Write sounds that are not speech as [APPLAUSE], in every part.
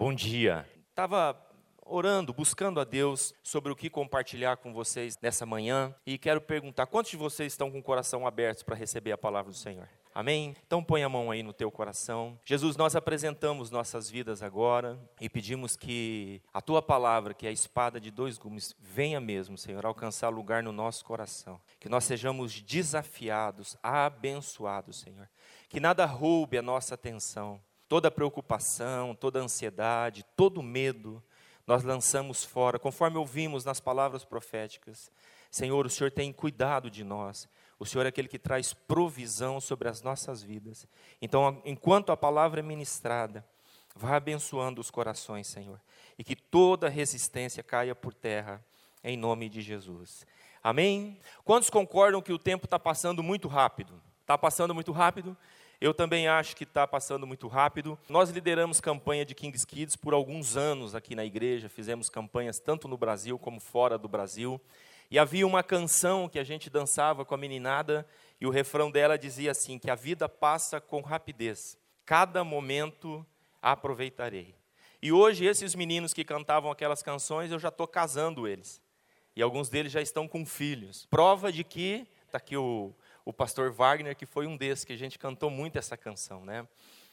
Bom dia. Estava orando, buscando a Deus sobre o que compartilhar com vocês nessa manhã e quero perguntar: quantos de vocês estão com o coração aberto para receber a palavra do Senhor? Amém? Então põe a mão aí no teu coração. Jesus, nós apresentamos nossas vidas agora e pedimos que a tua palavra, que é a espada de dois gumes, venha mesmo, Senhor, alcançar lugar no nosso coração. Que nós sejamos desafiados, abençoados, Senhor. Que nada roube a nossa atenção. Toda preocupação, toda ansiedade, todo medo, nós lançamos fora, conforme ouvimos nas palavras proféticas. Senhor, o Senhor tem cuidado de nós. O Senhor é aquele que traz provisão sobre as nossas vidas. Então, enquanto a palavra é ministrada, vá abençoando os corações, Senhor, e que toda resistência caia por terra, em nome de Jesus. Amém? Quantos concordam que o tempo está passando muito rápido? Está passando muito rápido? Eu também acho que está passando muito rápido. Nós lideramos campanha de Kings Kids por alguns anos aqui na igreja, fizemos campanhas tanto no Brasil como fora do Brasil. E havia uma canção que a gente dançava com a meninada, e o refrão dela dizia assim: que a vida passa com rapidez, cada momento aproveitarei. E hoje, esses meninos que cantavam aquelas canções, eu já estou casando eles. E alguns deles já estão com filhos. Prova de que, está aqui o, o pastor Wagner, que foi um desses, que a gente cantou muito essa canção, né?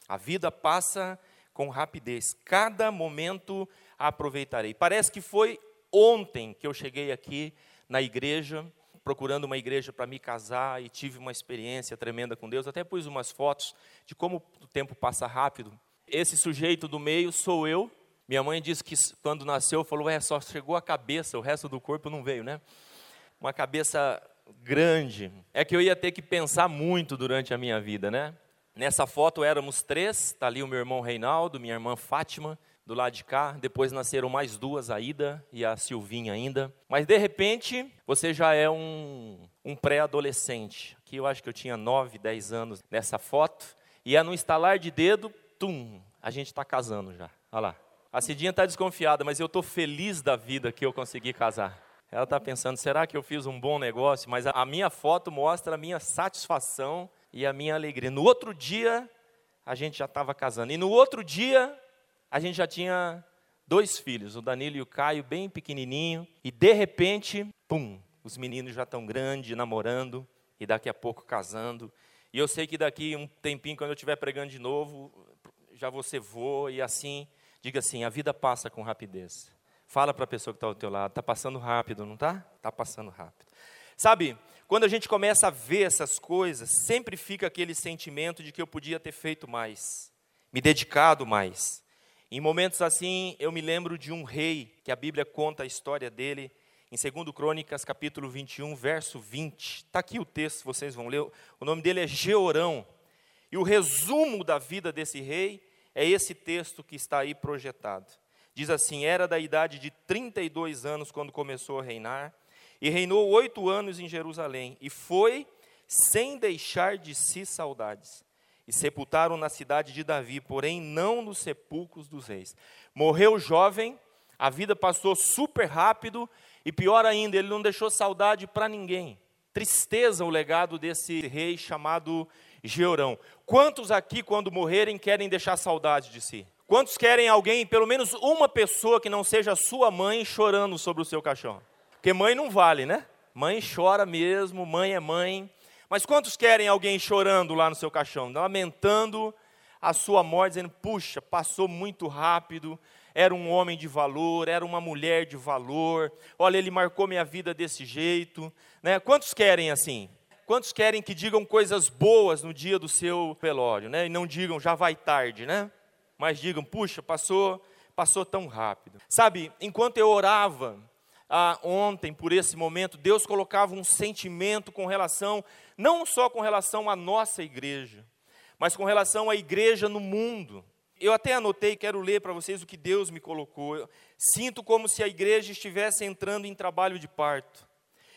A vida passa com rapidez, cada momento aproveitarei. Parece que foi ontem que eu cheguei aqui na igreja, procurando uma igreja para me casar e tive uma experiência tremenda com Deus. Até pus umas fotos de como o tempo passa rápido. Esse sujeito do meio sou eu. Minha mãe disse que quando nasceu falou: "É, só chegou a cabeça, o resto do corpo não veio, né?" Uma cabeça grande. É que eu ia ter que pensar muito durante a minha vida, né? Nessa foto éramos três, está ali o meu irmão Reinaldo, minha irmã Fátima, do lado de cá. Depois nasceram mais duas, a Ida e a Silvinha ainda. Mas de repente, você já é um, um pré-adolescente. Aqui eu acho que eu tinha 9, 10 anos nessa foto. E é no instalar de dedo, tum, a gente está casando já. Olha lá. A Cidinha está desconfiada, mas eu estou feliz da vida que eu consegui casar. Ela está pensando, será que eu fiz um bom negócio? Mas a minha foto mostra a minha satisfação e a minha alegria. No outro dia, a gente já estava casando. E no outro dia, a gente já tinha dois filhos, o Danilo e o Caio, bem pequenininho, e de repente, pum, os meninos já estão grandes, namorando, e daqui a pouco casando. E eu sei que daqui um tempinho, quando eu estiver pregando de novo, já você voa e assim, diga assim, a vida passa com rapidez. Fala para a pessoa que está ao teu lado, está passando rápido, não está? Está passando rápido. Sabe, quando a gente começa a ver essas coisas, sempre fica aquele sentimento de que eu podia ter feito mais, me dedicado mais. Em momentos assim, eu me lembro de um rei, que a Bíblia conta a história dele, em 2 Crônicas, capítulo 21, verso 20. Está aqui o texto, vocês vão ler. O nome dele é Georão. E o resumo da vida desse rei é esse texto que está aí projetado. Diz assim: Era da idade de 32 anos quando começou a reinar, e reinou oito anos em Jerusalém, e foi sem deixar de si saudades e sepultaram na cidade de Davi, porém não nos sepulcros dos reis. Morreu jovem, a vida passou super rápido e pior ainda, ele não deixou saudade para ninguém. Tristeza o legado desse rei chamado Georão. Quantos aqui, quando morrerem, querem deixar saudade de si? Quantos querem alguém, pelo menos uma pessoa que não seja sua mãe, chorando sobre o seu caixão? Porque mãe não vale, né? Mãe chora mesmo, mãe é mãe. Mas quantos querem alguém chorando lá no seu caixão, lamentando a sua morte, dizendo: puxa, passou muito rápido, era um homem de valor, era uma mulher de valor, olha, ele marcou minha vida desse jeito. Né? Quantos querem assim? Quantos querem que digam coisas boas no dia do seu velório, né? E não digam já vai tarde, né? Mas digam, puxa, passou, passou tão rápido. Sabe, enquanto eu orava ah, ontem por esse momento, Deus colocava um sentimento com relação, não só com relação à nossa igreja, mas com relação à igreja no mundo. Eu até anotei, quero ler para vocês o que Deus me colocou. Eu sinto como se a igreja estivesse entrando em trabalho de parto.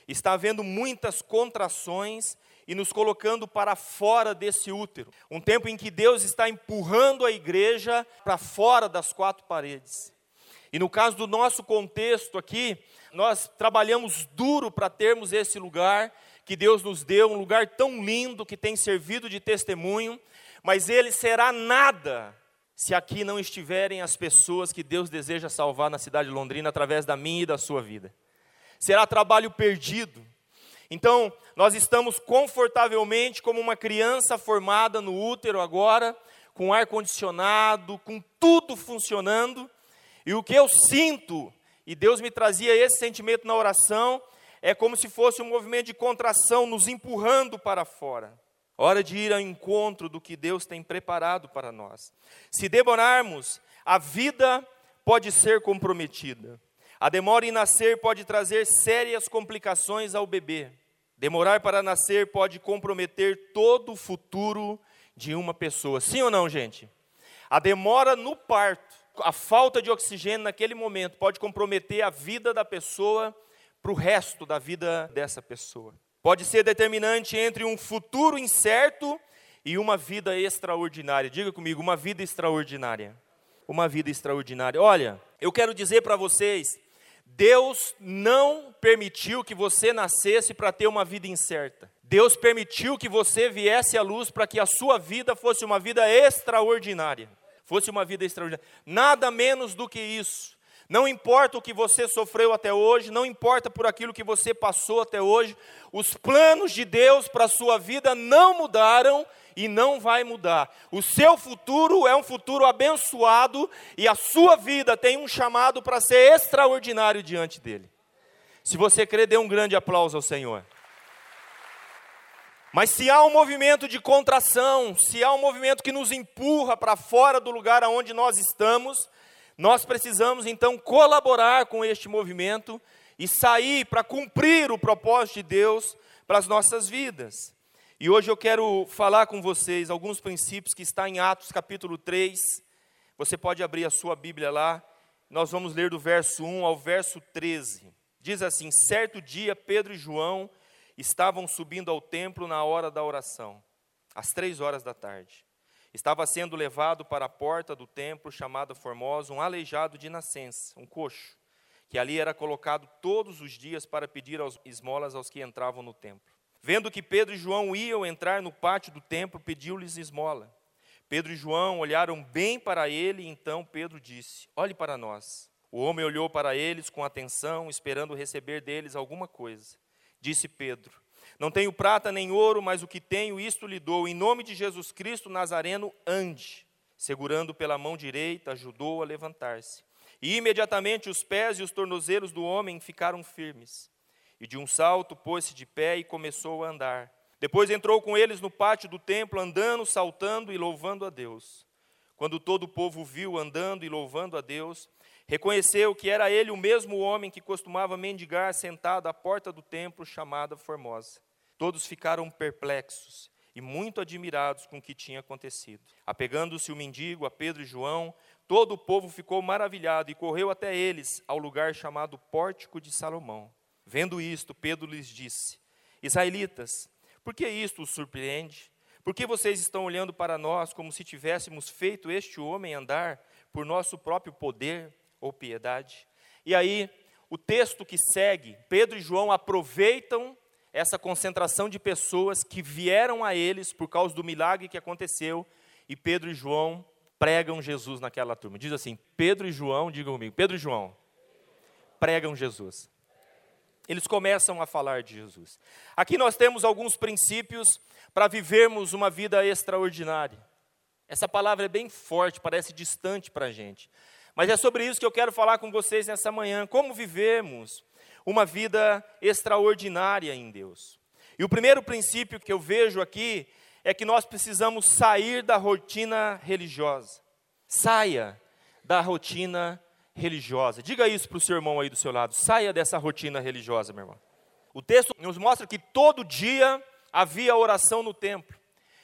Está havendo muitas contrações e nos colocando para fora desse útero. Um tempo em que Deus está empurrando a igreja para fora das quatro paredes. E no caso do nosso contexto aqui, nós trabalhamos duro para termos esse lugar que Deus nos deu, um lugar tão lindo que tem servido de testemunho, mas ele será nada se aqui não estiverem as pessoas que Deus deseja salvar na cidade de Londrina através da minha e da sua vida. Será trabalho perdido. Então, nós estamos confortavelmente como uma criança formada no útero agora, com ar condicionado, com tudo funcionando, e o que eu sinto, e Deus me trazia esse sentimento na oração, é como se fosse um movimento de contração nos empurrando para fora. Hora de ir ao encontro do que Deus tem preparado para nós. Se demorarmos, a vida pode ser comprometida. A demora em nascer pode trazer sérias complicações ao bebê. Demorar para nascer pode comprometer todo o futuro de uma pessoa. Sim ou não, gente? A demora no parto, a falta de oxigênio naquele momento pode comprometer a vida da pessoa para o resto da vida dessa pessoa pode ser determinante entre um futuro incerto e uma vida extraordinária. Diga comigo, uma vida extraordinária. Uma vida extraordinária. Olha, eu quero dizer para vocês, Deus não permitiu que você nascesse para ter uma vida incerta. Deus permitiu que você viesse à luz para que a sua vida fosse uma vida extraordinária. Fosse uma vida extraordinária. Nada menos do que isso. Não importa o que você sofreu até hoje, não importa por aquilo que você passou até hoje, os planos de Deus para a sua vida não mudaram e não vai mudar. O seu futuro é um futuro abençoado e a sua vida tem um chamado para ser extraordinário diante dele. Se você crê, dê um grande aplauso ao Senhor. Mas se há um movimento de contração, se há um movimento que nos empurra para fora do lugar aonde nós estamos, nós precisamos então colaborar com este movimento e sair para cumprir o propósito de Deus para as nossas vidas. E hoje eu quero falar com vocês alguns princípios que está em Atos capítulo 3. Você pode abrir a sua Bíblia lá. Nós vamos ler do verso 1 ao verso 13. Diz assim: Certo dia, Pedro e João estavam subindo ao templo na hora da oração, às três horas da tarde. Estava sendo levado para a porta do templo chamada Formosa um aleijado de nascença, um coxo, que ali era colocado todos os dias para pedir aos esmolas aos que entravam no templo. Vendo que Pedro e João iam entrar no pátio do templo, pediu-lhes esmola. Pedro e João olharam bem para ele, e então Pedro disse: Olhe para nós. O homem olhou para eles com atenção, esperando receber deles alguma coisa. Disse Pedro: não tenho prata nem ouro, mas o que tenho, isto lhe dou. Em nome de Jesus Cristo Nazareno, ande. Segurando pela mão direita, ajudou a levantar-se. E imediatamente os pés e os tornozelos do homem ficaram firmes. E de um salto pôs-se de pé e começou a andar. Depois entrou com eles no pátio do templo, andando, saltando e louvando a Deus. Quando todo o povo viu andando e louvando a Deus, reconheceu que era ele o mesmo homem que costumava mendigar sentado à porta do templo chamada Formosa. Todos ficaram perplexos e muito admirados com o que tinha acontecido. Apegando-se o mendigo a Pedro e João, todo o povo ficou maravilhado e correu até eles ao lugar chamado Pórtico de Salomão. Vendo isto, Pedro lhes disse: Israelitas, por que isto os surpreende? Por que vocês estão olhando para nós como se tivéssemos feito este homem andar por nosso próprio poder ou piedade? E aí, o texto que segue, Pedro e João aproveitam essa concentração de pessoas que vieram a eles por causa do milagre que aconteceu, e Pedro e João pregam Jesus naquela turma. Diz assim: Pedro e João, digam comigo, Pedro e João pregam Jesus. Eles começam a falar de Jesus. Aqui nós temos alguns princípios para vivermos uma vida extraordinária. Essa palavra é bem forte, parece distante para a gente. Mas é sobre isso que eu quero falar com vocês nessa manhã. Como vivemos uma vida extraordinária em Deus. E o primeiro princípio que eu vejo aqui é que nós precisamos sair da rotina religiosa. Saia da rotina religiosa. Diga isso para o seu irmão aí do seu lado. Saia dessa rotina religiosa, meu irmão. O texto nos mostra que todo dia havia oração no templo.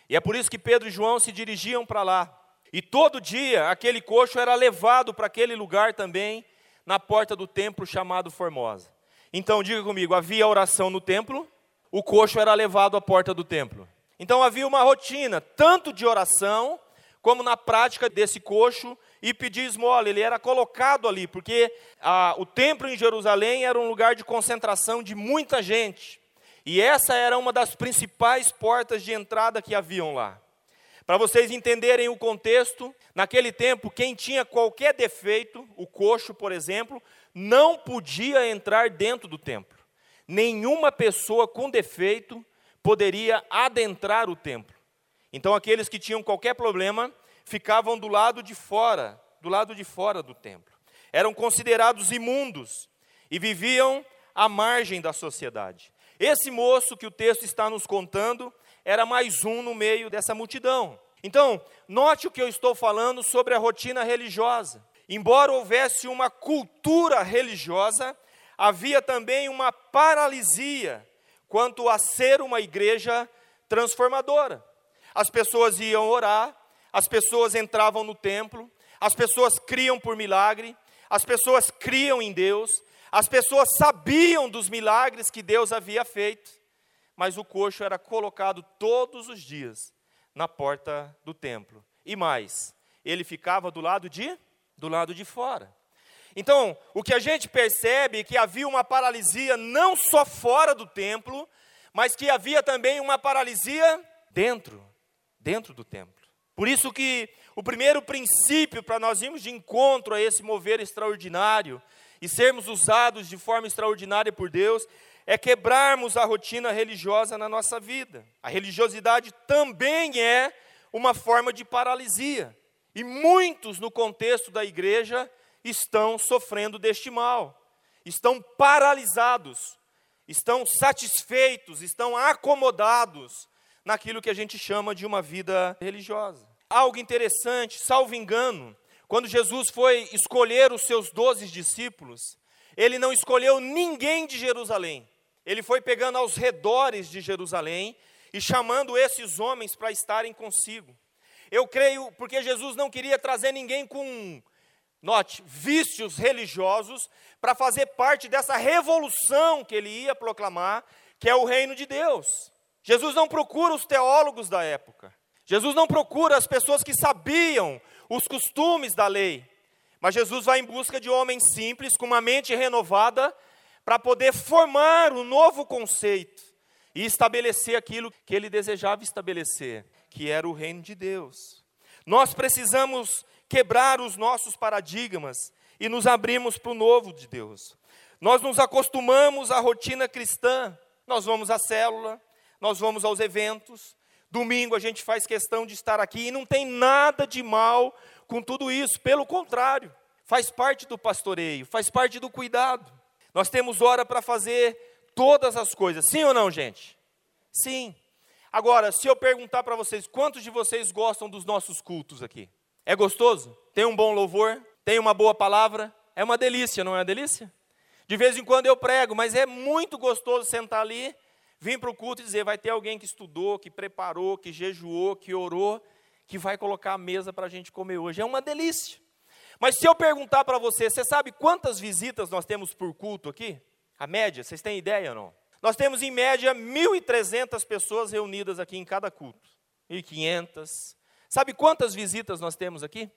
E é por isso que Pedro e João se dirigiam para lá. E todo dia aquele coxo era levado para aquele lugar também, na porta do templo chamado Formosa. Então, diga comigo: havia oração no templo, o coxo era levado à porta do templo. Então, havia uma rotina, tanto de oração, como na prática desse coxo e pedir esmola. Ele era colocado ali, porque a, o templo em Jerusalém era um lugar de concentração de muita gente. E essa era uma das principais portas de entrada que haviam lá. Para vocês entenderem o contexto, naquele tempo, quem tinha qualquer defeito, o coxo, por exemplo, não podia entrar dentro do templo. Nenhuma pessoa com defeito poderia adentrar o templo. Então, aqueles que tinham qualquer problema ficavam do lado de fora, do lado de fora do templo. Eram considerados imundos e viviam à margem da sociedade. Esse moço que o texto está nos contando era mais um no meio dessa multidão. Então, note o que eu estou falando sobre a rotina religiosa. Embora houvesse uma cultura religiosa, havia também uma paralisia quanto a ser uma igreja transformadora. As pessoas iam orar, as pessoas entravam no templo, as pessoas criam por milagre, as pessoas criam em Deus, as pessoas sabiam dos milagres que Deus havia feito, mas o coxo era colocado todos os dias na porta do templo. E mais, ele ficava do lado de do lado de fora. Então, o que a gente percebe é que havia uma paralisia não só fora do templo, mas que havia também uma paralisia dentro, dentro do templo. Por isso que o primeiro princípio para nós irmos de encontro a esse mover extraordinário e sermos usados de forma extraordinária por Deus é quebrarmos a rotina religiosa na nossa vida. A religiosidade também é uma forma de paralisia. E muitos no contexto da igreja estão sofrendo deste mal, estão paralisados, estão satisfeitos, estão acomodados naquilo que a gente chama de uma vida religiosa. Algo interessante, salvo engano, quando Jesus foi escolher os seus doze discípulos, ele não escolheu ninguém de Jerusalém. Ele foi pegando aos redores de Jerusalém e chamando esses homens para estarem consigo. Eu creio porque Jesus não queria trazer ninguém com, note, vícios religiosos para fazer parte dessa revolução que ele ia proclamar, que é o reino de Deus. Jesus não procura os teólogos da época. Jesus não procura as pessoas que sabiam os costumes da lei. Mas Jesus vai em busca de homens simples, com uma mente renovada, para poder formar um novo conceito e estabelecer aquilo que ele desejava estabelecer, que era o reino de Deus. Nós precisamos quebrar os nossos paradigmas e nos abrirmos para o novo de Deus. Nós nos acostumamos à rotina cristã. Nós vamos à célula, nós vamos aos eventos, Domingo a gente faz questão de estar aqui e não tem nada de mal com tudo isso, pelo contrário, faz parte do pastoreio, faz parte do cuidado. Nós temos hora para fazer todas as coisas, sim ou não, gente? Sim. Agora, se eu perguntar para vocês, quantos de vocês gostam dos nossos cultos aqui? É gostoso? Tem um bom louvor? Tem uma boa palavra? É uma delícia, não é uma delícia? De vez em quando eu prego, mas é muito gostoso sentar ali vir para o culto e dizer: vai ter alguém que estudou, que preparou, que jejuou, que orou, que vai colocar a mesa para a gente comer hoje. É uma delícia. Mas se eu perguntar para você, você sabe quantas visitas nós temos por culto aqui? A média, vocês têm ideia ou não? Nós temos em média 1.300 pessoas reunidas aqui em cada culto. 1.500. Sabe quantas visitas nós temos aqui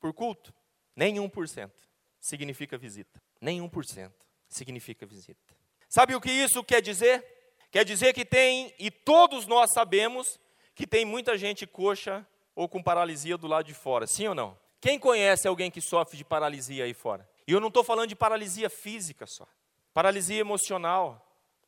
por culto? Nem por cento significa visita. Nem por cento significa visita. Sabe o que isso quer dizer? Quer dizer que tem, e todos nós sabemos, que tem muita gente coxa ou com paralisia do lado de fora, sim ou não? Quem conhece alguém que sofre de paralisia aí fora? E eu não estou falando de paralisia física só, paralisia emocional,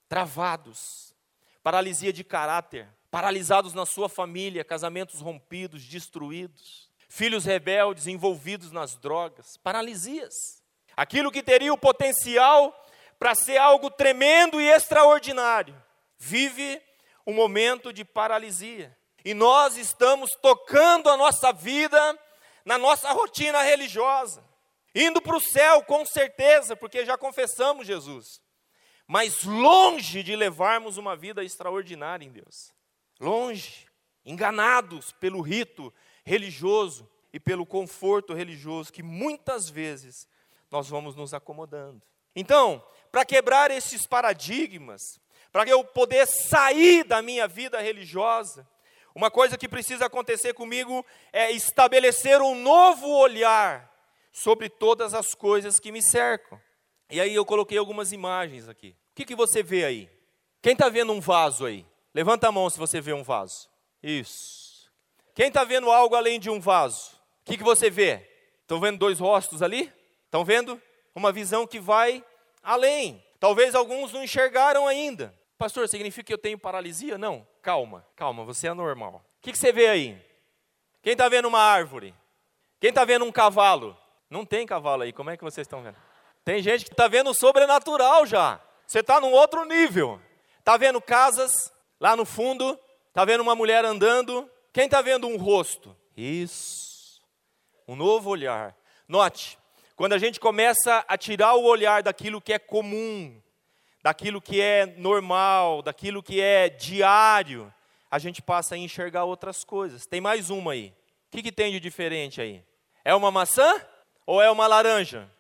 travados, paralisia de caráter, paralisados na sua família, casamentos rompidos, destruídos, filhos rebeldes envolvidos nas drogas, paralisias. Aquilo que teria o potencial para ser algo tremendo e extraordinário, vive um momento de paralisia. E nós estamos tocando a nossa vida na nossa rotina religiosa, indo para o céu com certeza, porque já confessamos Jesus, mas longe de levarmos uma vida extraordinária em Deus, longe, enganados pelo rito religioso e pelo conforto religioso que muitas vezes nós vamos nos acomodando. Então, para quebrar esses paradigmas, para eu poder sair da minha vida religiosa, uma coisa que precisa acontecer comigo é estabelecer um novo olhar sobre todas as coisas que me cercam. E aí eu coloquei algumas imagens aqui. O que, que você vê aí? Quem está vendo um vaso aí? Levanta a mão se você vê um vaso. Isso. Quem está vendo algo além de um vaso? O que, que você vê? Estão vendo dois rostos ali? Estão vendo? Uma visão que vai além. Talvez alguns não enxergaram ainda. Pastor, significa que eu tenho paralisia? Não. Calma, calma, você é normal. O que, que você vê aí? Quem está vendo uma árvore? Quem está vendo um cavalo? Não tem cavalo aí, como é que vocês estão vendo? Tem gente que está vendo o sobrenatural já. Você está num outro nível. Está vendo casas lá no fundo? Está vendo uma mulher andando? Quem está vendo um rosto? Isso. Um novo olhar. Note, quando a gente começa a tirar o olhar daquilo que é comum, daquilo que é normal, daquilo que é diário, a gente passa a enxergar outras coisas. Tem mais uma aí. O que, que tem de diferente aí? É uma maçã ou é uma laranja?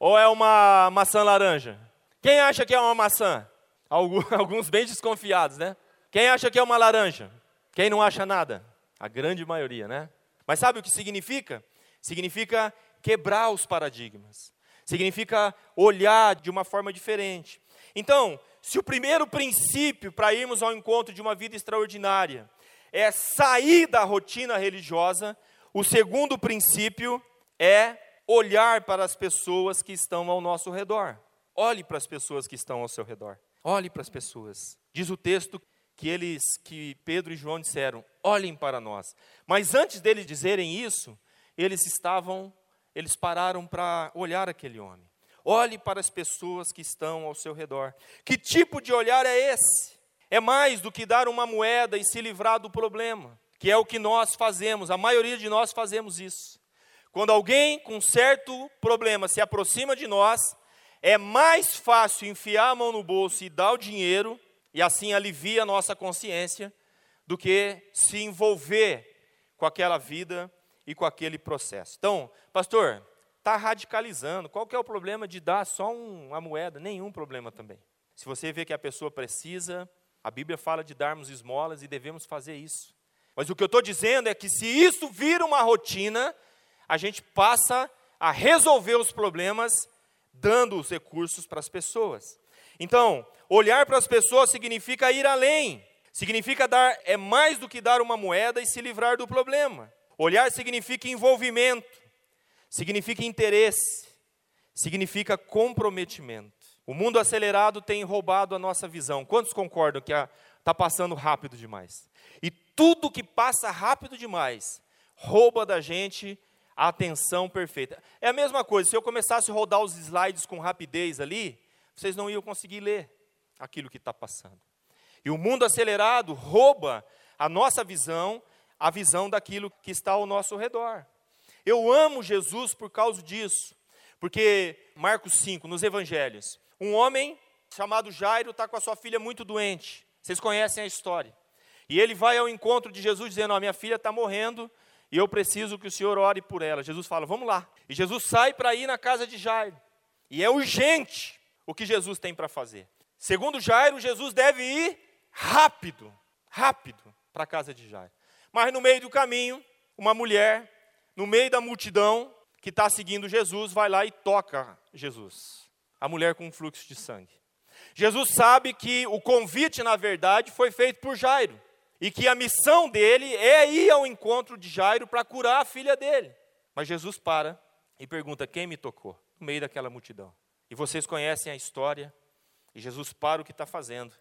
Ou é uma maçã laranja? Quem acha que é uma maçã? [LAUGHS] Alguns bem desconfiados, né? Quem acha que é uma laranja? Quem não acha nada? A grande maioria, né? Mas sabe o que significa? Significa quebrar os paradigmas. Significa olhar de uma forma diferente. Então, se o primeiro princípio para irmos ao encontro de uma vida extraordinária é sair da rotina religiosa, o segundo princípio é olhar para as pessoas que estão ao nosso redor. Olhe para as pessoas que estão ao seu redor. Olhe para as pessoas. Diz o texto que eles, que Pedro e João disseram: olhem para nós. Mas antes deles dizerem isso, eles estavam, eles pararam para olhar aquele homem. Olhe para as pessoas que estão ao seu redor. Que tipo de olhar é esse? É mais do que dar uma moeda e se livrar do problema, que é o que nós fazemos, a maioria de nós fazemos isso. Quando alguém com certo problema se aproxima de nós, é mais fácil enfiar a mão no bolso e dar o dinheiro, e assim alivia a nossa consciência, do que se envolver com aquela vida e com aquele processo. Então, pastor, está radicalizando. Qual que é o problema de dar só um, uma moeda? Nenhum problema também. Se você vê que a pessoa precisa, a Bíblia fala de darmos esmolas e devemos fazer isso. Mas o que eu estou dizendo é que se isso vira uma rotina, a gente passa a resolver os problemas dando os recursos para as pessoas. Então, olhar para as pessoas significa ir além. Significa dar é mais do que dar uma moeda e se livrar do problema. Olhar significa envolvimento significa interesse, significa comprometimento. O mundo acelerado tem roubado a nossa visão. Quantos concordam que está passando rápido demais? E tudo que passa rápido demais rouba da gente a atenção perfeita. É a mesma coisa, se eu começasse a rodar os slides com rapidez ali, vocês não iam conseguir ler aquilo que está passando. E o mundo acelerado rouba a nossa visão, a visão daquilo que está ao nosso redor. Eu amo Jesus por causa disso. Porque, Marcos 5, nos evangelhos, um homem chamado Jairo está com a sua filha muito doente. Vocês conhecem a história. E ele vai ao encontro de Jesus dizendo: oh, minha filha está morrendo e eu preciso que o Senhor ore por ela. Jesus fala: Vamos lá. E Jesus sai para ir na casa de Jairo. E é urgente o que Jesus tem para fazer. Segundo Jairo, Jesus deve ir rápido, rápido para a casa de Jairo. Mas no meio do caminho, uma mulher no meio da multidão que está seguindo Jesus, vai lá e toca Jesus, a mulher com um fluxo de sangue. Jesus sabe que o convite, na verdade, foi feito por Jairo, e que a missão dele é ir ao encontro de Jairo para curar a filha dele. Mas Jesus para e pergunta: quem me tocou? No meio daquela multidão. E vocês conhecem a história, e Jesus para o que está fazendo,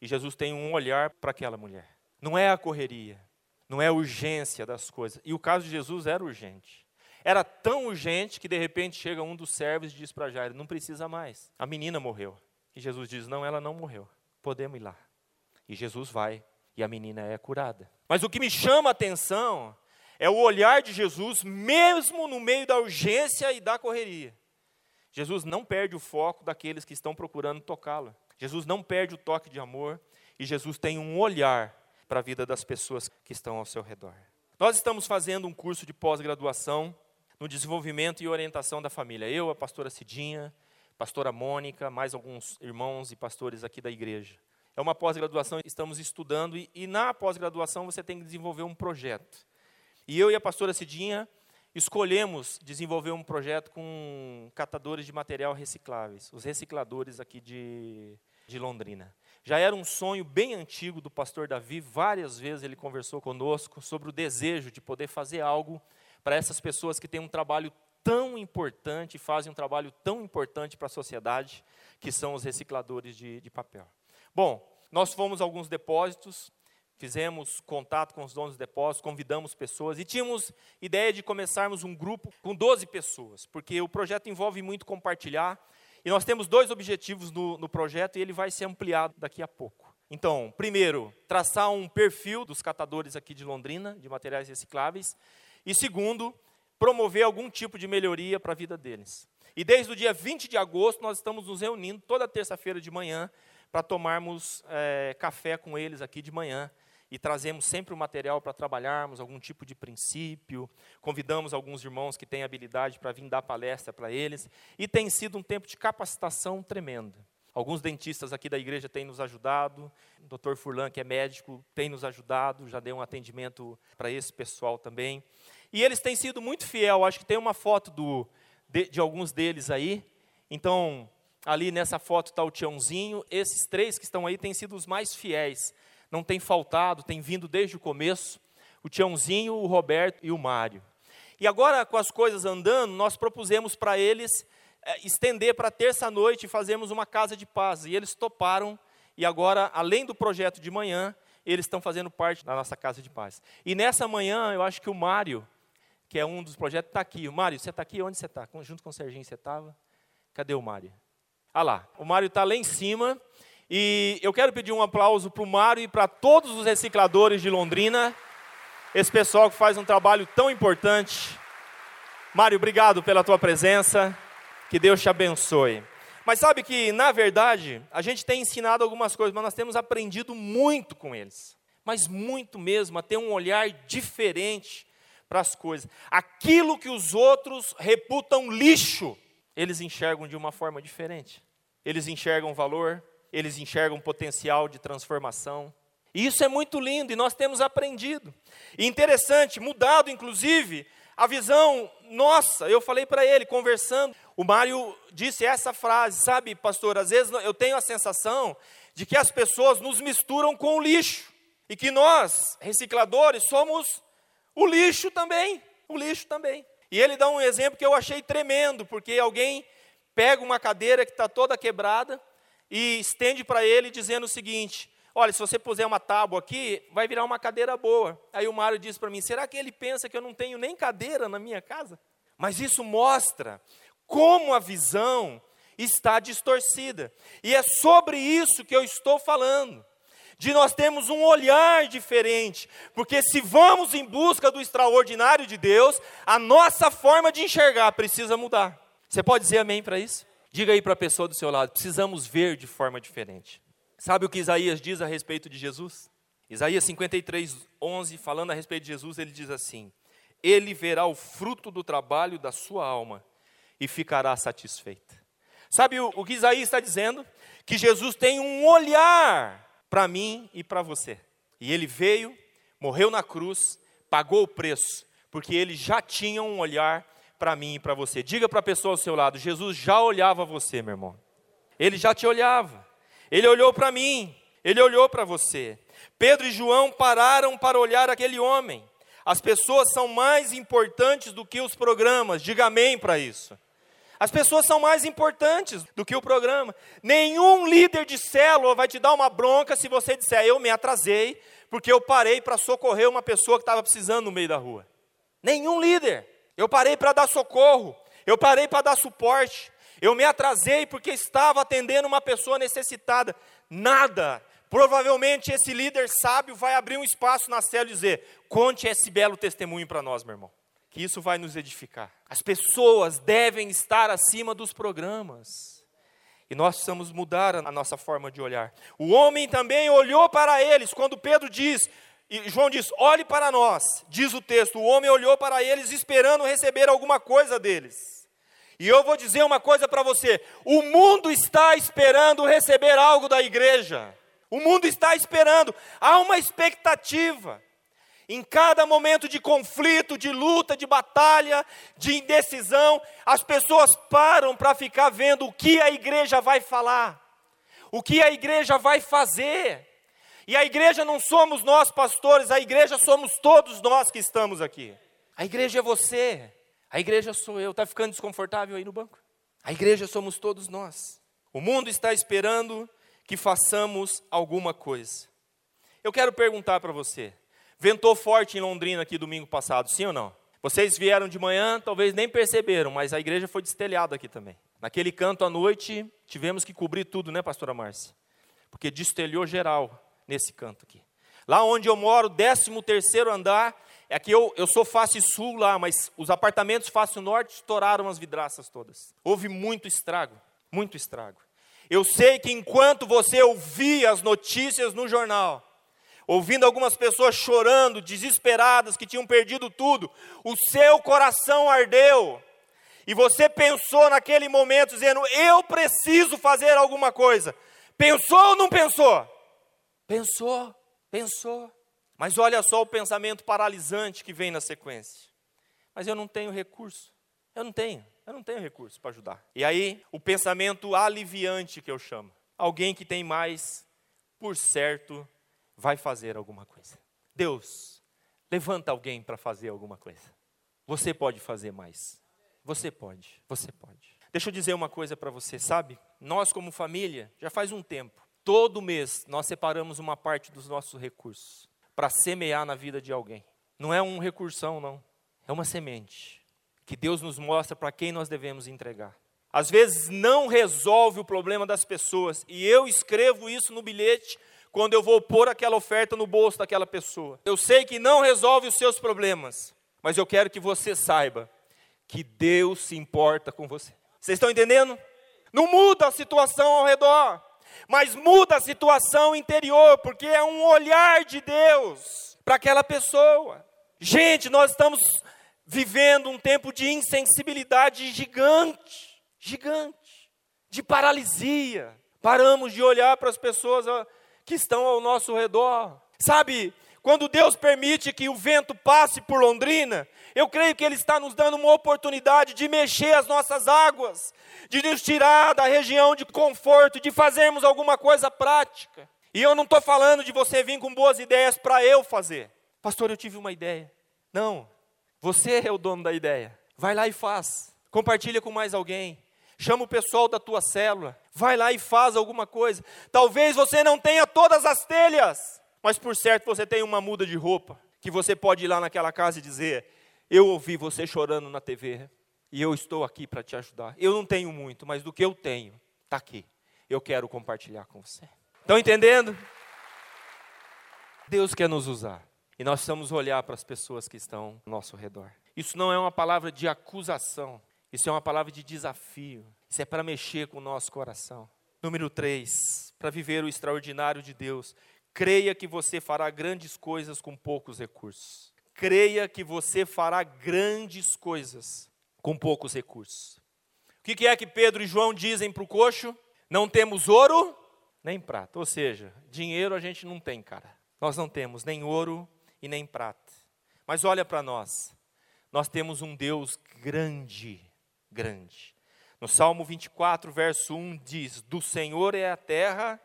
e Jesus tem um olhar para aquela mulher. Não é a correria, não é urgência das coisas. E o caso de Jesus era urgente. Era tão urgente que de repente chega um dos servos e diz para Jairo: Não precisa mais. A menina morreu. E Jesus diz: Não, ela não morreu. Podemos ir lá. E Jesus vai e a menina é curada. Mas o que me chama a atenção é o olhar de Jesus, mesmo no meio da urgência e da correria. Jesus não perde o foco daqueles que estão procurando tocá-lo. Jesus não perde o toque de amor e Jesus tem um olhar para a vida das pessoas que estão ao seu redor. Nós estamos fazendo um curso de pós-graduação no desenvolvimento e orientação da família. Eu, a pastora Cidinha, pastora Mônica, mais alguns irmãos e pastores aqui da igreja. É uma pós-graduação, estamos estudando e, e na pós-graduação você tem que desenvolver um projeto. E eu e a pastora Cidinha escolhemos desenvolver um projeto com catadores de material recicláveis, os recicladores aqui de, de Londrina. Já era um sonho bem antigo do pastor Davi, várias vezes ele conversou conosco sobre o desejo de poder fazer algo para essas pessoas que têm um trabalho tão importante, fazem um trabalho tão importante para a sociedade, que são os recicladores de, de papel. Bom, nós fomos a alguns depósitos, fizemos contato com os donos de depósitos, convidamos pessoas e tínhamos ideia de começarmos um grupo com 12 pessoas, porque o projeto envolve muito compartilhar e nós temos dois objetivos no, no projeto e ele vai ser ampliado daqui a pouco. Então, primeiro, traçar um perfil dos catadores aqui de Londrina, de materiais recicláveis. E segundo, promover algum tipo de melhoria para a vida deles. E desde o dia 20 de agosto, nós estamos nos reunindo toda terça-feira de manhã para tomarmos é, café com eles aqui de manhã e trazemos sempre o material para trabalharmos algum tipo de princípio, convidamos alguns irmãos que têm habilidade para vir dar palestra para eles, e tem sido um tempo de capacitação tremenda. Alguns dentistas aqui da igreja têm nos ajudado, o Dr. Furlan, que é médico, tem nos ajudado, já deu um atendimento para esse pessoal também. E eles têm sido muito fiel, acho que tem uma foto do, de, de alguns deles aí. Então, ali nessa foto está o Tiãozinho, esses três que estão aí têm sido os mais fiéis não tem faltado, tem vindo desde o começo, o Tiãozinho, o Roberto e o Mário. E agora, com as coisas andando, nós propusemos para eles é, estender para terça-noite e fazermos uma casa de paz. E eles toparam, e agora, além do projeto de manhã, eles estão fazendo parte da nossa casa de paz. E nessa manhã, eu acho que o Mário, que é um dos projetos, está aqui. O Mário, você está aqui? Onde você está? Junto com o Serginho você estava? Cadê o Mário? Ah lá, o Mário está lá em cima e eu quero pedir um aplauso para o Mário e para todos os recicladores de Londrina, esse pessoal que faz um trabalho tão importante. Mário, obrigado pela tua presença, que Deus te abençoe. Mas sabe que, na verdade, a gente tem ensinado algumas coisas, mas nós temos aprendido muito com eles. Mas muito mesmo, a ter um olhar diferente para as coisas. Aquilo que os outros reputam lixo, eles enxergam de uma forma diferente. Eles enxergam valor, eles enxergam potencial de transformação. E isso é muito lindo e nós temos aprendido. E interessante, mudado inclusive a visão nossa. Eu falei para ele, conversando, o Mário disse essa frase, sabe, pastor, às vezes eu tenho a sensação de que as pessoas nos misturam com o lixo. E que nós, recicladores, somos o lixo também. O lixo também. E ele dá um exemplo que eu achei tremendo, porque alguém pega uma cadeira que está toda quebrada, e estende para ele dizendo o seguinte: Olha, se você puser uma tábua aqui, vai virar uma cadeira boa. Aí o Mário diz para mim: Será que ele pensa que eu não tenho nem cadeira na minha casa? Mas isso mostra como a visão está distorcida. E é sobre isso que eu estou falando. De nós termos um olhar diferente, porque se vamos em busca do extraordinário de Deus, a nossa forma de enxergar precisa mudar. Você pode dizer amém para isso? Diga aí para a pessoa do seu lado: precisamos ver de forma diferente. Sabe o que Isaías diz a respeito de Jesus? Isaías 53, 11, falando a respeito de Jesus, ele diz assim: Ele verá o fruto do trabalho da sua alma e ficará satisfeita. Sabe o, o que Isaías está dizendo? Que Jesus tem um olhar para mim e para você. E ele veio, morreu na cruz, pagou o preço, porque ele já tinha um olhar para mim e para você. Diga para a pessoa ao seu lado: Jesus já olhava você, meu irmão. Ele já te olhava. Ele olhou para mim. Ele olhou para você. Pedro e João pararam para olhar aquele homem. As pessoas são mais importantes do que os programas. Diga amém para isso. As pessoas são mais importantes do que o programa. Nenhum líder de célula vai te dar uma bronca se você disser: Eu me atrasei porque eu parei para socorrer uma pessoa que estava precisando no meio da rua. Nenhum líder. Eu parei para dar socorro, eu parei para dar suporte, eu me atrasei porque estava atendendo uma pessoa necessitada. Nada. Provavelmente esse líder sábio vai abrir um espaço na célula e dizer: conte esse belo testemunho para nós, meu irmão. Que isso vai nos edificar. As pessoas devem estar acima dos programas. E nós precisamos mudar a nossa forma de olhar. O homem também olhou para eles, quando Pedro diz: e João diz: olhe para nós, diz o texto. O homem olhou para eles esperando receber alguma coisa deles. E eu vou dizer uma coisa para você: o mundo está esperando receber algo da igreja. O mundo está esperando, há uma expectativa. Em cada momento de conflito, de luta, de batalha, de indecisão, as pessoas param para ficar vendo o que a igreja vai falar. o que a igreja vai fazer. E a igreja não somos nós, pastores, a igreja somos todos nós que estamos aqui. A igreja é você, a igreja sou eu. Está ficando desconfortável aí no banco? A igreja somos todos nós. O mundo está esperando que façamos alguma coisa. Eu quero perguntar para você: ventou forte em Londrina aqui domingo passado, sim ou não? Vocês vieram de manhã, talvez nem perceberam, mas a igreja foi destelhada aqui também. Naquele canto à noite, tivemos que cobrir tudo, né, pastora Márcia? Porque destelhou geral nesse canto aqui. Lá onde eu moro, 13 terceiro andar, é que eu, eu sou face sul lá, mas os apartamentos face norte estouraram as vidraças todas. Houve muito estrago, muito estrago. Eu sei que enquanto você ouvia as notícias no jornal, ouvindo algumas pessoas chorando, desesperadas, que tinham perdido tudo, o seu coração ardeu. E você pensou naquele momento, dizendo: Eu preciso fazer alguma coisa. Pensou ou não pensou? Pensou, pensou. Mas olha só o pensamento paralisante que vem na sequência. Mas eu não tenho recurso. Eu não tenho. Eu não tenho recurso para ajudar. E aí, o pensamento aliviante que eu chamo. Alguém que tem mais, por certo, vai fazer alguma coisa. Deus, levanta alguém para fazer alguma coisa. Você pode fazer mais. Você pode, você pode. Deixa eu dizer uma coisa para você, sabe? Nós, como família, já faz um tempo, todo mês, nós separamos uma parte dos nossos recursos para semear na vida de alguém. Não é um recursão, não. É uma semente que Deus nos mostra para quem nós devemos entregar. Às vezes não resolve o problema das pessoas, e eu escrevo isso no bilhete quando eu vou pôr aquela oferta no bolso daquela pessoa. Eu sei que não resolve os seus problemas, mas eu quero que você saiba que Deus se importa com você. Vocês estão entendendo? Não muda a situação ao redor, mas muda a situação interior, porque é um olhar de Deus para aquela pessoa. Gente, nós estamos vivendo um tempo de insensibilidade gigante, gigante, de paralisia. Paramos de olhar para as pessoas que estão ao nosso redor. Sabe, quando Deus permite que o vento passe por Londrina, eu creio que Ele está nos dando uma oportunidade de mexer as nossas águas, de nos tirar da região de conforto, de fazermos alguma coisa prática. E eu não estou falando de você vir com boas ideias para eu fazer. Pastor, eu tive uma ideia. Não, você é o dono da ideia. Vai lá e faz. Compartilha com mais alguém. Chama o pessoal da tua célula. Vai lá e faz alguma coisa. Talvez você não tenha todas as telhas, mas por certo você tem uma muda de roupa que você pode ir lá naquela casa e dizer: Eu ouvi você chorando na TV e eu estou aqui para te ajudar. Eu não tenho muito, mas do que eu tenho, está aqui. Eu quero compartilhar com você. Estão entendendo? Deus quer nos usar. E nós precisamos olhar para as pessoas que estão ao nosso redor. Isso não é uma palavra de acusação, isso é uma palavra de desafio. Isso é para mexer com o nosso coração. Número 3, para viver o extraordinário de Deus, creia que você fará grandes coisas com poucos recursos. Creia que você fará grandes coisas com poucos recursos. O que é que Pedro e João dizem para o coxo? Não temos ouro nem prata. Ou seja, dinheiro a gente não tem, cara. Nós não temos nem ouro e nem prata. Mas olha para nós, nós temos um Deus grande, grande. No Salmo 24, verso 1 diz: Do Senhor é a terra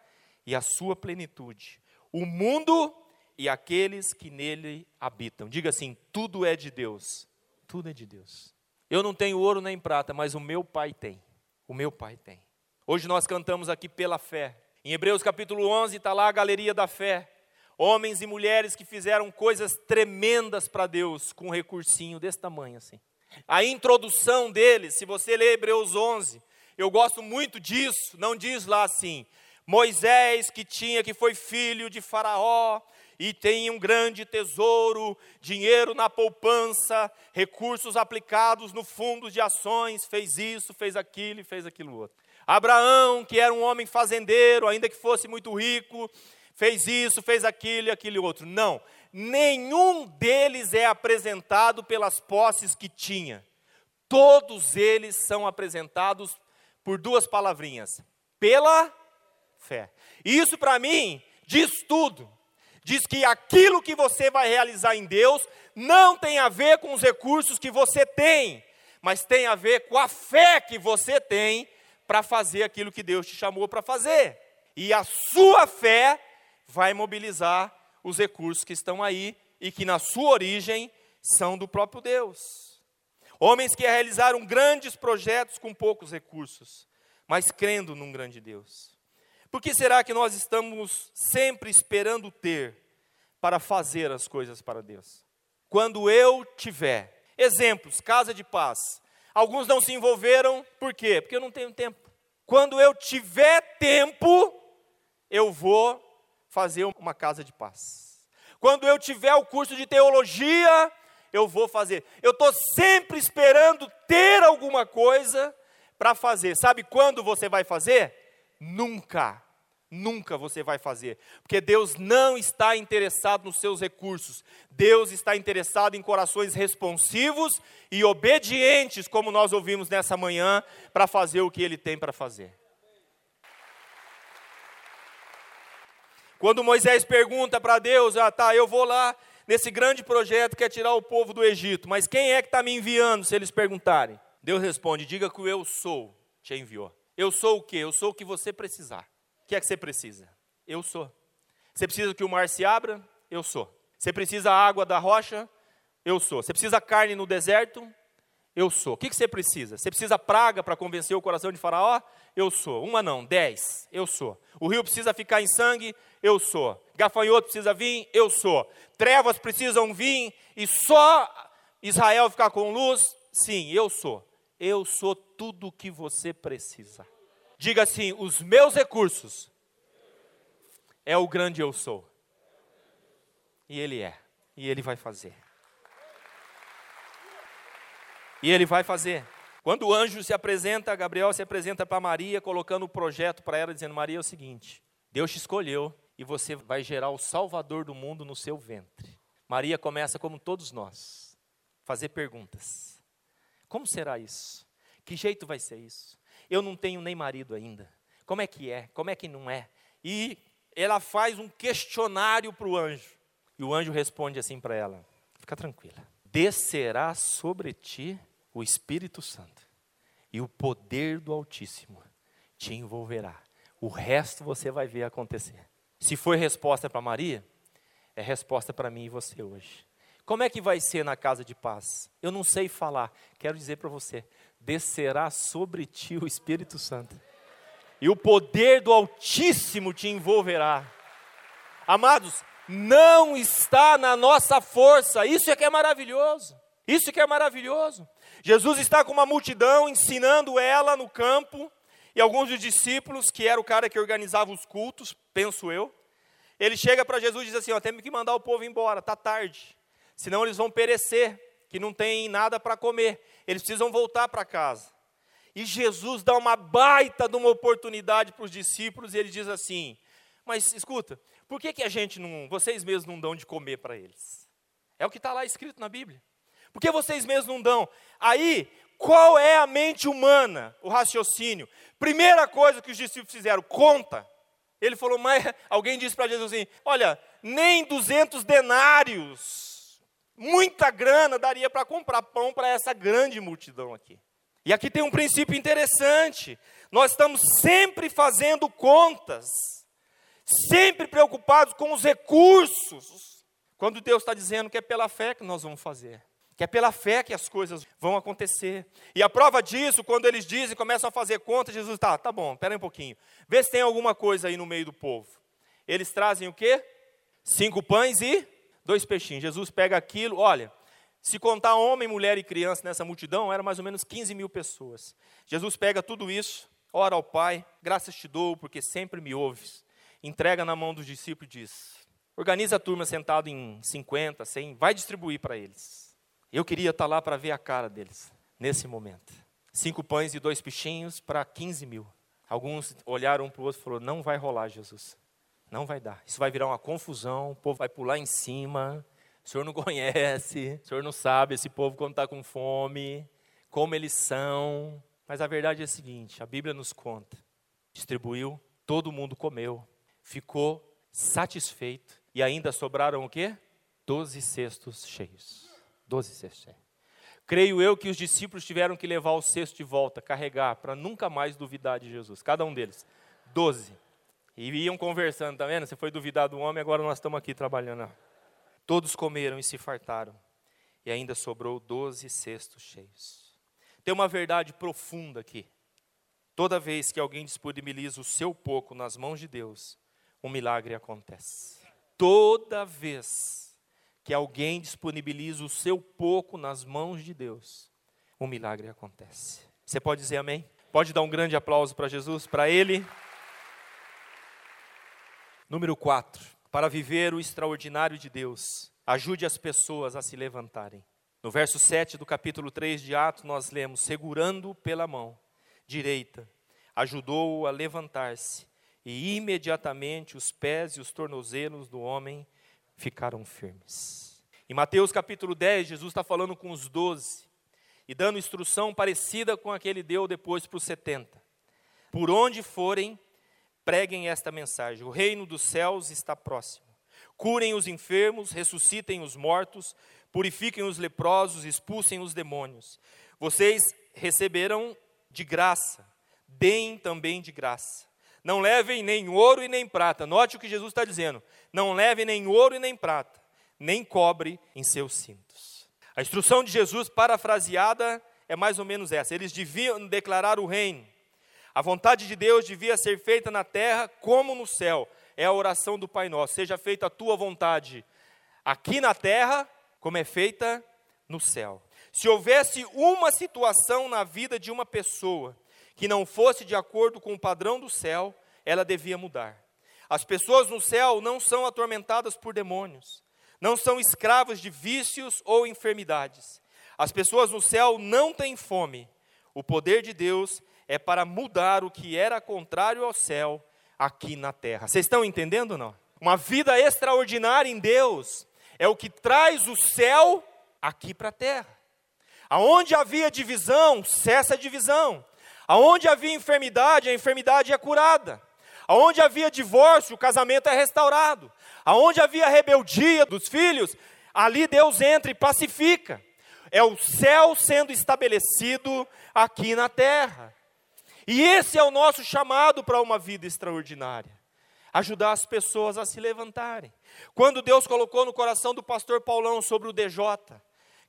e a sua plenitude, o mundo e aqueles que nele habitam. Diga assim: tudo é de Deus. Tudo é de Deus. Eu não tenho ouro nem prata, mas o meu pai tem. O meu pai tem. Hoje nós cantamos aqui pela fé. Em Hebreus capítulo 11 está lá a galeria da fé homens e mulheres que fizeram coisas tremendas para Deus com um recursinho desse tamanho assim. A introdução deles, se você ler Hebreus 11, eu gosto muito disso, não diz lá assim: Moisés que tinha que foi filho de Faraó e tem um grande tesouro, dinheiro na poupança, recursos aplicados no fundo de ações, fez isso, fez aquilo e fez aquilo outro. Abraão, que era um homem fazendeiro, ainda que fosse muito rico, fez isso, fez aquilo e aquele outro. Não, nenhum deles é apresentado pelas posses que tinha. Todos eles são apresentados por duas palavrinhas: pela fé. Isso para mim diz tudo. Diz que aquilo que você vai realizar em Deus não tem a ver com os recursos que você tem, mas tem a ver com a fé que você tem para fazer aquilo que Deus te chamou para fazer. E a sua fé vai mobilizar os recursos que estão aí e que na sua origem são do próprio Deus. Homens que realizaram grandes projetos com poucos recursos, mas crendo num grande Deus. Por que será que nós estamos sempre esperando ter para fazer as coisas para Deus? Quando eu tiver, exemplos, casa de paz. Alguns não se envolveram, por quê? Porque eu não tenho tempo. Quando eu tiver tempo, eu vou fazer uma casa de paz. Quando eu tiver o curso de teologia, eu vou fazer. Eu estou sempre esperando ter alguma coisa para fazer. Sabe quando você vai fazer? Nunca. Nunca você vai fazer, porque Deus não está interessado nos seus recursos, Deus está interessado em corações responsivos e obedientes, como nós ouvimos nessa manhã, para fazer o que Ele tem para fazer. Quando Moisés pergunta para Deus, ah tá, eu vou lá nesse grande projeto que é tirar o povo do Egito, mas quem é que está me enviando se eles perguntarem? Deus responde: diga que eu sou te enviou. Eu sou o que? Eu sou o que você precisar. O que é que você precisa? Eu sou. Você precisa que o mar se abra? Eu sou. Você precisa água da rocha? Eu sou. Você precisa carne no deserto? Eu sou. O que você precisa? Você precisa praga para convencer o coração de Faraó? Eu sou. Uma não, dez. Eu sou. O rio precisa ficar em sangue? Eu sou. Gafanhoto precisa vir? Eu sou. Trevas precisam vir e só Israel ficar com luz? Sim, eu sou. Eu sou tudo o que você precisa. Diga assim: os meus recursos é o grande eu sou. E Ele é. E Ele vai fazer. E Ele vai fazer. Quando o anjo se apresenta, Gabriel se apresenta para Maria, colocando o projeto para ela, dizendo: Maria, é o seguinte, Deus te escolheu e você vai gerar o Salvador do mundo no seu ventre. Maria começa, como todos nós, fazer perguntas: Como será isso? Que jeito vai ser isso? Eu não tenho nem marido ainda. Como é que é? Como é que não é? E ela faz um questionário para o anjo. E o anjo responde assim para ela: Fica tranquila. Descerá sobre ti o Espírito Santo e o poder do Altíssimo te envolverá. O resto você vai ver acontecer. Se foi resposta para Maria, é resposta para mim e você hoje. Como é que vai ser na casa de paz? Eu não sei falar. Quero dizer para você: descerá sobre ti o Espírito Santo, e o poder do Altíssimo te envolverá. Amados, não está na nossa força, isso é que é maravilhoso. Isso que é maravilhoso. Jesus está com uma multidão ensinando ela no campo, e alguns dos discípulos, que era o cara que organizava os cultos, penso eu, ele chega para Jesus e diz assim: ó, temos que mandar o povo embora, está tarde, senão eles vão perecer, que não tem nada para comer, eles precisam voltar para casa. E Jesus dá uma baita de uma oportunidade para os discípulos, e ele diz assim: Mas escuta, por que, que a gente não, vocês mesmos não dão de comer para eles? É o que está lá escrito na Bíblia. Por que vocês mesmos não dão? Aí, qual é a mente humana, o raciocínio? Primeira coisa que os discípulos fizeram, conta. Ele falou, mas alguém disse para Jesus assim: olha, nem 200 denários, muita grana daria para comprar pão para essa grande multidão aqui. E aqui tem um princípio interessante: nós estamos sempre fazendo contas, sempre preocupados com os recursos, quando Deus está dizendo que é pela fé que nós vamos fazer que é pela fé que as coisas vão acontecer. E a prova disso, quando eles dizem, começam a fazer conta, Jesus está, tá bom, espera um pouquinho. Vê se tem alguma coisa aí no meio do povo. Eles trazem o quê? Cinco pães e dois peixinhos. Jesus pega aquilo, olha, se contar homem, mulher e criança nessa multidão, era mais ou menos 15 mil pessoas. Jesus pega tudo isso, ora ao Pai, graças te dou, porque sempre me ouves. Entrega na mão dos discípulos e diz: organiza a turma sentado em 50, 100, vai distribuir para eles. Eu queria estar lá para ver a cara deles, nesse momento. Cinco pães e dois peixinhos para 15 mil. Alguns olharam um para o outro e falaram: Não vai rolar, Jesus. Não vai dar. Isso vai virar uma confusão, o povo vai pular em cima. O senhor não [LAUGHS] conhece, o senhor não sabe esse povo quando está com fome, como eles são. Mas a verdade é a seguinte: a Bíblia nos conta. Distribuiu, todo mundo comeu, ficou satisfeito e ainda sobraram o quê? Doze cestos cheios. Doze cestos. Creio eu que os discípulos tiveram que levar o cesto de volta, carregar, para nunca mais duvidar de Jesus. Cada um deles. Doze. E iam conversando, tá vendo? Você foi duvidar do homem, agora nós estamos aqui trabalhando. Todos comeram e se fartaram, e ainda sobrou doze cestos cheios. Tem uma verdade profunda aqui. Toda vez que alguém disponibiliza o seu pouco nas mãos de Deus, um milagre acontece. Toda vez que alguém disponibiliza o seu pouco nas mãos de Deus, um milagre acontece. Você pode dizer amém? Pode dar um grande aplauso para Jesus, para Ele. Número 4. Para viver o extraordinário de Deus, ajude as pessoas a se levantarem. No verso 7 do capítulo 3 de Atos, nós lemos: segurando pela mão direita, ajudou-o a levantar-se, e imediatamente os pés e os tornozelos do homem ficaram firmes. Em Mateus capítulo 10, Jesus está falando com os doze e dando instrução parecida com a que ele deu depois para os setenta. Por onde forem, preguem esta mensagem: o reino dos céus está próximo. Curem os enfermos, ressuscitem os mortos, purifiquem os leprosos, expulsem os demônios. Vocês receberão de graça, deem também de graça. Não levem nem ouro e nem prata. Note o que Jesus está dizendo: não levem nem ouro e nem prata, nem cobre em seus cintos. A instrução de Jesus, parafraseada, é mais ou menos essa: eles deviam declarar o reino a vontade de Deus devia ser feita na terra como no céu. É a oração do Pai Nosso. Seja feita a tua vontade aqui na terra, como é feita no céu. Se houvesse uma situação na vida de uma pessoa que não fosse de acordo com o padrão do céu, ela devia mudar. As pessoas no céu não são atormentadas por demônios, não são escravas de vícios ou enfermidades. As pessoas no céu não têm fome. O poder de Deus é para mudar o que era contrário ao céu aqui na terra. Vocês estão entendendo ou não? Uma vida extraordinária em Deus é o que traz o céu aqui para a terra. Aonde havia divisão, cessa a divisão. Aonde havia enfermidade, a enfermidade é curada. Aonde havia divórcio, o casamento é restaurado. Aonde havia rebeldia dos filhos, ali Deus entra e pacifica. É o céu sendo estabelecido aqui na terra. E esse é o nosso chamado para uma vida extraordinária ajudar as pessoas a se levantarem. Quando Deus colocou no coração do pastor Paulão sobre o DJ,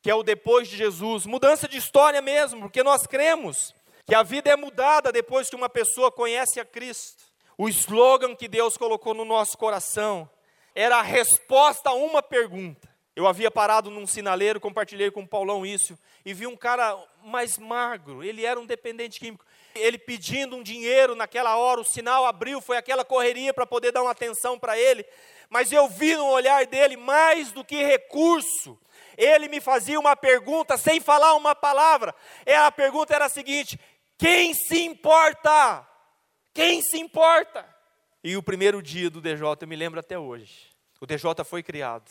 que é o depois de Jesus, mudança de história mesmo, porque nós cremos que a vida é mudada depois que uma pessoa conhece a Cristo. O slogan que Deus colocou no nosso coração era a resposta a uma pergunta. Eu havia parado num sinaleiro, compartilhei com o Paulão isso, e vi um cara mais magro, ele era um dependente químico ele pedindo um dinheiro naquela hora, o sinal abriu, foi aquela correria para poder dar uma atenção para ele. Mas eu vi no olhar dele mais do que recurso. Ele me fazia uma pergunta sem falar uma palavra. E a pergunta era a seguinte: quem se importa? Quem se importa? E o primeiro dia do DJ, eu me lembro até hoje. O DJ foi criado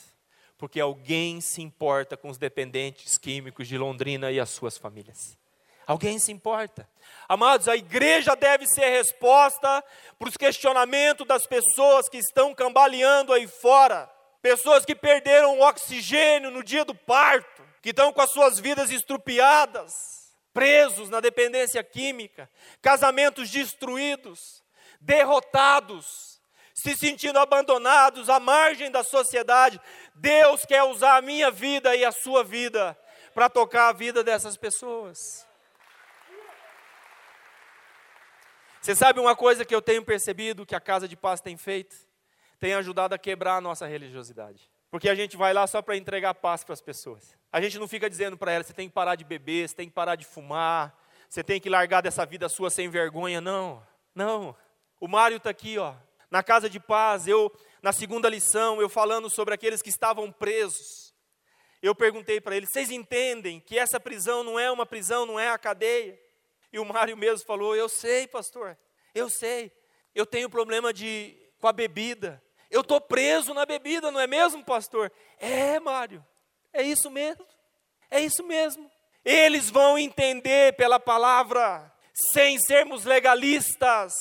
porque alguém se importa com os dependentes químicos de Londrina e as suas famílias. Alguém se importa? Amados, a igreja deve ser resposta para os questionamentos das pessoas que estão cambaleando aí fora. Pessoas que perderam o oxigênio no dia do parto, que estão com as suas vidas estrupiadas, presos na dependência química, casamentos destruídos, derrotados, se sentindo abandonados à margem da sociedade. Deus quer usar a minha vida e a sua vida para tocar a vida dessas pessoas. Você sabe uma coisa que eu tenho percebido que a casa de paz tem feito? Tem ajudado a quebrar a nossa religiosidade. Porque a gente vai lá só para entregar paz para as pessoas. A gente não fica dizendo para elas, você tem que parar de beber, você tem que parar de fumar, você tem que largar dessa vida sua sem vergonha. Não, não. O Mário está aqui, ó, na casa de paz, eu, na segunda lição, eu falando sobre aqueles que estavam presos. Eu perguntei para eles, vocês entendem que essa prisão não é uma prisão, não é a cadeia? E o Mário mesmo falou: Eu sei, pastor, eu sei. Eu tenho problema de, com a bebida. Eu estou preso na bebida, não é mesmo, pastor? É, Mário, é isso mesmo. É isso mesmo. Eles vão entender pela palavra, sem sermos legalistas,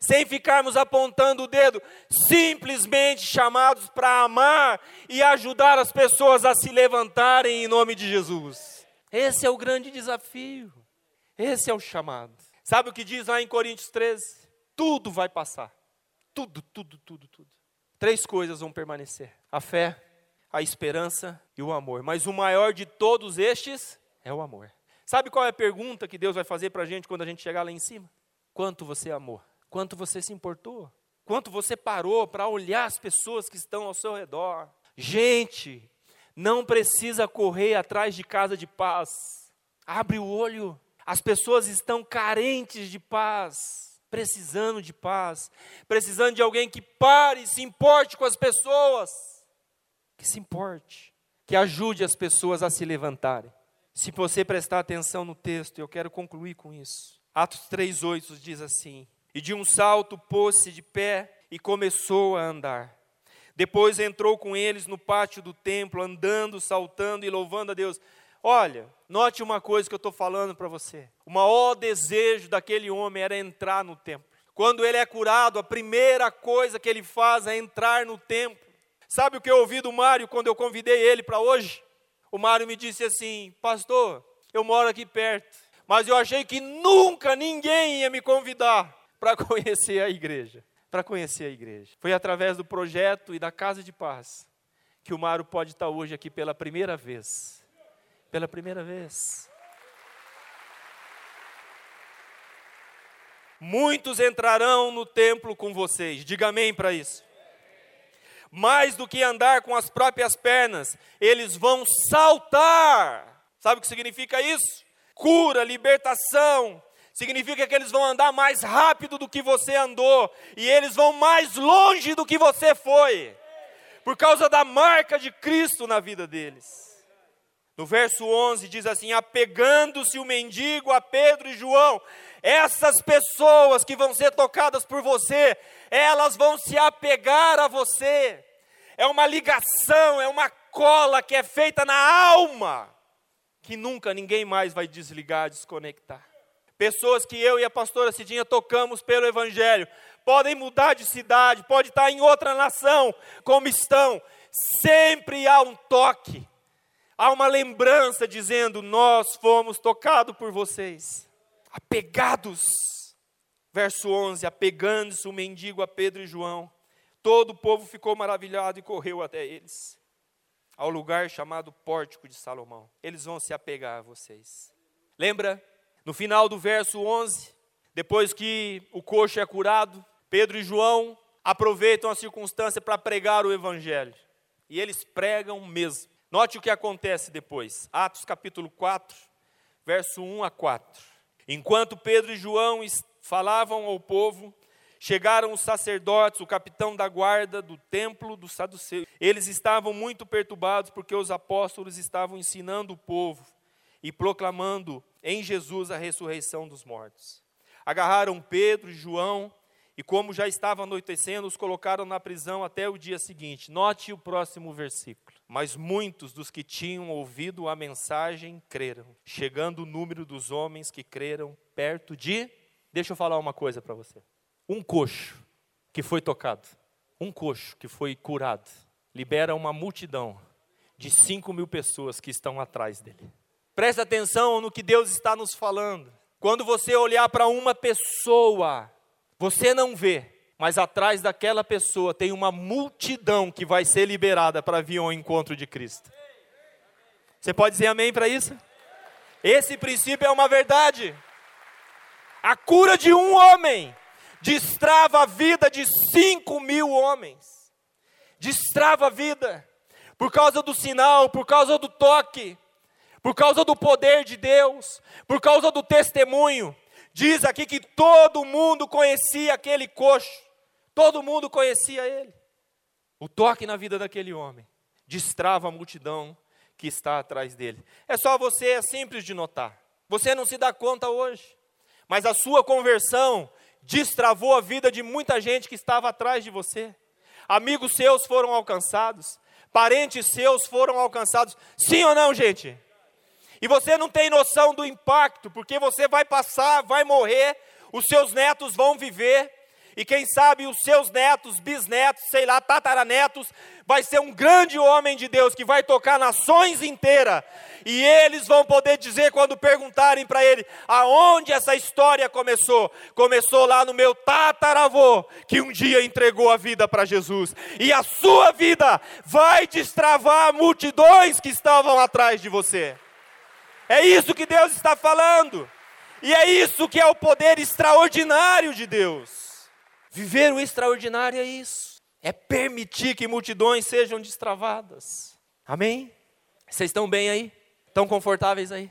sem ficarmos apontando o dedo, simplesmente chamados para amar e ajudar as pessoas a se levantarem em nome de Jesus. Esse é o grande desafio. Esse é o chamado. Sabe o que diz lá em Coríntios 13? Tudo vai passar. tudo, tudo, tudo, tudo. Três coisas vão permanecer: a fé, a esperança e o amor. Mas o maior de todos estes é o amor. Sabe qual é a pergunta que Deus vai fazer para a gente quando a gente chegar lá em cima? Quanto você amou? Quanto você se importou? Quanto você parou para olhar as pessoas que estão ao seu redor? Gente, não precisa correr atrás de casa de paz. Abre o olho. As pessoas estão carentes de paz, precisando de paz, precisando de alguém que pare, se importe com as pessoas, que se importe, que ajude as pessoas a se levantarem. Se você prestar atenção no texto, eu quero concluir com isso. Atos 3:8 diz assim: E de um salto pôs-se de pé e começou a andar. Depois entrou com eles no pátio do templo, andando, saltando e louvando a Deus. Olha, note uma coisa que eu estou falando para você. O maior desejo daquele homem era entrar no templo. Quando ele é curado, a primeira coisa que ele faz é entrar no templo. Sabe o que eu ouvi do Mário quando eu convidei ele para hoje? O Mário me disse assim: Pastor, eu moro aqui perto, mas eu achei que nunca ninguém ia me convidar para [LAUGHS] conhecer a igreja. Para conhecer a igreja. Foi através do projeto e da Casa de Paz que o Mário pode estar hoje aqui pela primeira vez pela primeira vez. Muitos entrarão no templo com vocês, diga amém para isso. Mais do que andar com as próprias pernas, eles vão saltar. Sabe o que significa isso? Cura, libertação. Significa que eles vão andar mais rápido do que você andou, e eles vão mais longe do que você foi, por causa da marca de Cristo na vida deles. No verso 11 diz assim: apegando-se o mendigo a Pedro e João, essas pessoas que vão ser tocadas por você, elas vão se apegar a você. É uma ligação, é uma cola que é feita na alma, que nunca ninguém mais vai desligar, desconectar. Pessoas que eu e a pastora Cidinha tocamos pelo Evangelho, podem mudar de cidade, pode estar em outra nação, como estão, sempre há um toque há uma lembrança dizendo: Nós fomos tocados por vocês, apegados. Verso 11: Apegando-se o mendigo a Pedro e João, todo o povo ficou maravilhado e correu até eles, ao lugar chamado Pórtico de Salomão. Eles vão se apegar a vocês. Lembra? No final do verso 11, depois que o coxo é curado, Pedro e João aproveitam a circunstância para pregar o evangelho. E eles pregam mesmo. Note o que acontece depois. Atos capítulo 4, verso 1 a 4. Enquanto Pedro e João falavam ao povo, chegaram os sacerdotes, o capitão da guarda do templo do Saduceu. Eles estavam muito perturbados porque os apóstolos estavam ensinando o povo e proclamando em Jesus a ressurreição dos mortos. Agarraram Pedro e João e, como já estava anoitecendo, os colocaram na prisão até o dia seguinte. Note o próximo versículo. Mas muitos dos que tinham ouvido a mensagem creram, chegando o número dos homens que creram perto de. Deixa eu falar uma coisa para você. Um coxo que foi tocado, um coxo que foi curado, libera uma multidão de 5 mil pessoas que estão atrás dele. Presta atenção no que Deus está nos falando. Quando você olhar para uma pessoa, você não vê, mas atrás daquela pessoa tem uma multidão que vai ser liberada para vir ao encontro de Cristo. Você pode dizer amém para isso? Esse princípio é uma verdade. A cura de um homem destrava a vida de cinco mil homens. Destrava a vida. Por causa do sinal, por causa do toque, por causa do poder de Deus, por causa do testemunho. Diz aqui que todo mundo conhecia aquele coxo. Todo mundo conhecia ele. O toque na vida daquele homem destrava a multidão que está atrás dele. É só você, é simples de notar. Você não se dá conta hoje, mas a sua conversão destravou a vida de muita gente que estava atrás de você. Amigos seus foram alcançados, parentes seus foram alcançados. Sim ou não, gente? E você não tem noção do impacto, porque você vai passar, vai morrer, os seus netos vão viver, E quem sabe os seus netos, bisnetos, sei lá, tataranetos, vai ser um grande homem de Deus que vai tocar nações inteiras. E eles vão poder dizer quando perguntarem para ele aonde essa história começou. Começou lá no meu tataravô, que um dia entregou a vida para Jesus. E a sua vida vai destravar multidões que estavam atrás de você. É isso que Deus está falando. E é isso que é o poder extraordinário de Deus. Viver o extraordinário é isso. É permitir que multidões sejam destravadas. Amém? Vocês estão bem aí? Estão confortáveis aí?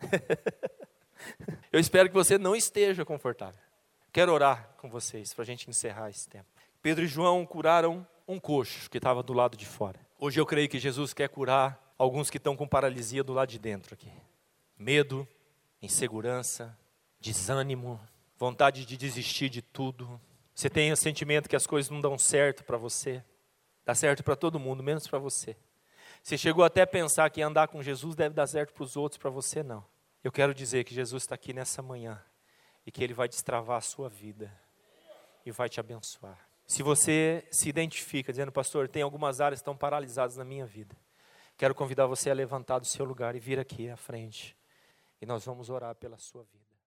[LAUGHS] Eu espero que você não esteja confortável. Quero orar com vocês para a gente encerrar esse tempo. Pedro e João curaram um coxo que estava do lado de fora. Hoje eu creio que Jesus quer curar alguns que estão com paralisia do lado de dentro aqui. Medo, insegurança, desânimo, vontade de desistir de tudo. Você tem o sentimento que as coisas não dão certo para você. Dá certo para todo mundo, menos para você. Você chegou até a pensar que andar com Jesus deve dar certo para os outros, para você não. Eu quero dizer que Jesus está aqui nessa manhã e que Ele vai destravar a sua vida e vai te abençoar. Se você se identifica dizendo, pastor, tem algumas áreas que estão paralisadas na minha vida, quero convidar você a levantar do seu lugar e vir aqui à frente e nós vamos orar pela sua vida.